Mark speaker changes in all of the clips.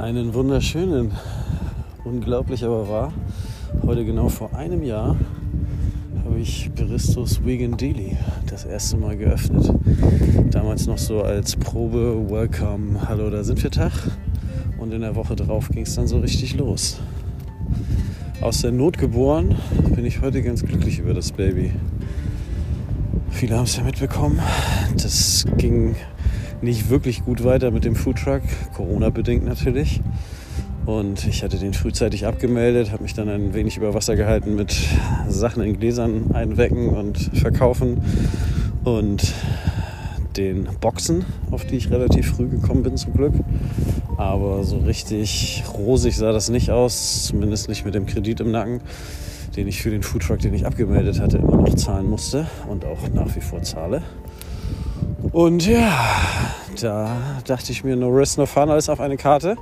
Speaker 1: Einen wunderschönen, unglaublich aber wahr. Heute genau vor einem Jahr habe ich Baristos Vegan Deli das erste Mal geöffnet. Damals noch so als Probe, Welcome, Hallo, da sind wir Tag. Und in der Woche drauf ging es dann so richtig los. Aus der Not geboren bin ich heute ganz glücklich über das Baby. Viele haben es ja mitbekommen. Das ging nicht wirklich gut weiter mit dem Foodtruck, Corona-bedingt natürlich. Und ich hatte den frühzeitig abgemeldet, habe mich dann ein wenig über Wasser gehalten mit Sachen in Gläsern einwecken und verkaufen und den Boxen, auf die ich relativ früh gekommen bin zum Glück. Aber so richtig rosig sah das nicht aus, zumindest nicht mit dem Kredit im Nacken, den ich für den Foodtruck, den ich abgemeldet hatte, immer noch zahlen musste und auch nach wie vor zahle. Und ja, da dachte ich mir, no risk, no fun, alles auf eine Karte.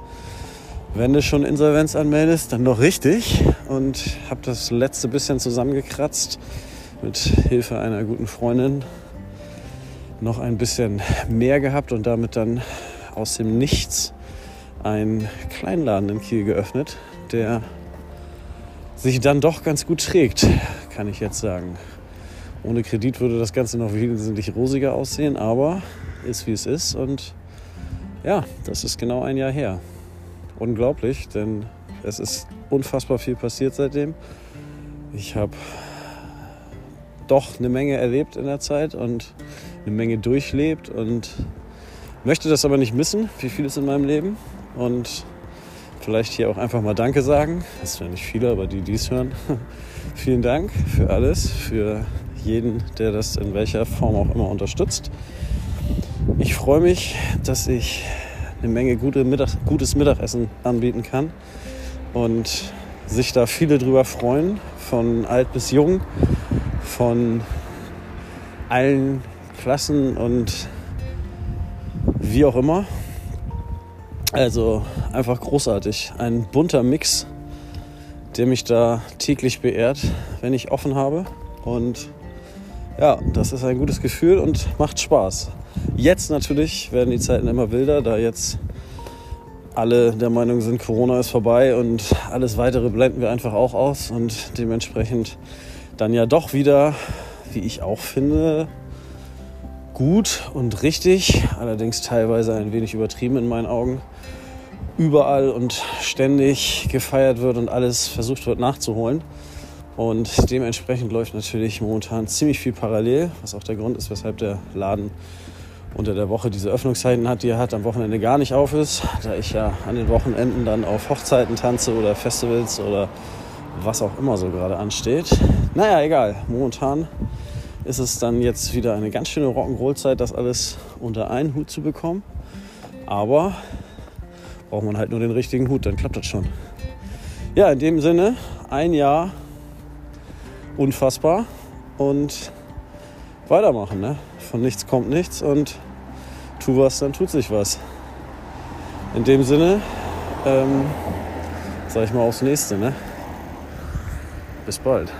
Speaker 1: Wenn du schon Insolvenz anmeldest, dann noch richtig. Und habe das letzte bisschen zusammengekratzt mit Hilfe einer guten Freundin. Noch ein bisschen mehr gehabt und damit dann aus dem Nichts einen Kleinladen in Kiel geöffnet, der sich dann doch ganz gut trägt, kann ich jetzt sagen. Ohne Kredit würde das Ganze noch wesentlich rosiger aussehen, aber ist wie es ist. Und ja, das ist genau ein Jahr her. Unglaublich, denn es ist unfassbar viel passiert seitdem. Ich habe doch eine Menge erlebt in der Zeit und eine Menge durchlebt und möchte das aber nicht missen, wie viel ist in meinem Leben. Und vielleicht hier auch einfach mal Danke sagen. Das sind ja nicht viele, aber die, die es hören. Vielen Dank für alles, für jeden, der das in welcher Form auch immer unterstützt. Ich freue mich, dass ich eine Menge gute Mittag, gutes Mittagessen anbieten kann und sich da viele drüber freuen, von alt bis jung, von allen Klassen und wie auch immer. Also einfach großartig. Ein bunter Mix, der mich da täglich beehrt, wenn ich offen habe. Und ja, das ist ein gutes Gefühl und macht Spaß. Jetzt natürlich werden die Zeiten immer wilder, da jetzt alle der Meinung sind, Corona ist vorbei und alles weitere blenden wir einfach auch aus und dementsprechend dann ja doch wieder, wie ich auch finde, gut und richtig, allerdings teilweise ein wenig übertrieben in meinen Augen, überall und ständig gefeiert wird und alles versucht wird nachzuholen. Und dementsprechend läuft natürlich momentan ziemlich viel parallel, was auch der Grund ist, weshalb der Laden unter der Woche diese Öffnungszeiten hat, die er hat, am Wochenende gar nicht auf ist, da ich ja an den Wochenenden dann auf Hochzeiten tanze oder Festivals oder was auch immer so gerade ansteht. Naja, egal. Momentan ist es dann jetzt wieder eine ganz schöne Rock'n'Roll-Zeit, das alles unter einen Hut zu bekommen. Aber braucht man halt nur den richtigen Hut, dann klappt das schon. Ja, in dem Sinne, ein Jahr unfassbar und weitermachen. Ne? Von nichts kommt nichts und tu was, dann tut sich was. In dem Sinne, ähm, sag ich mal aufs nächste. Ne? Bis bald.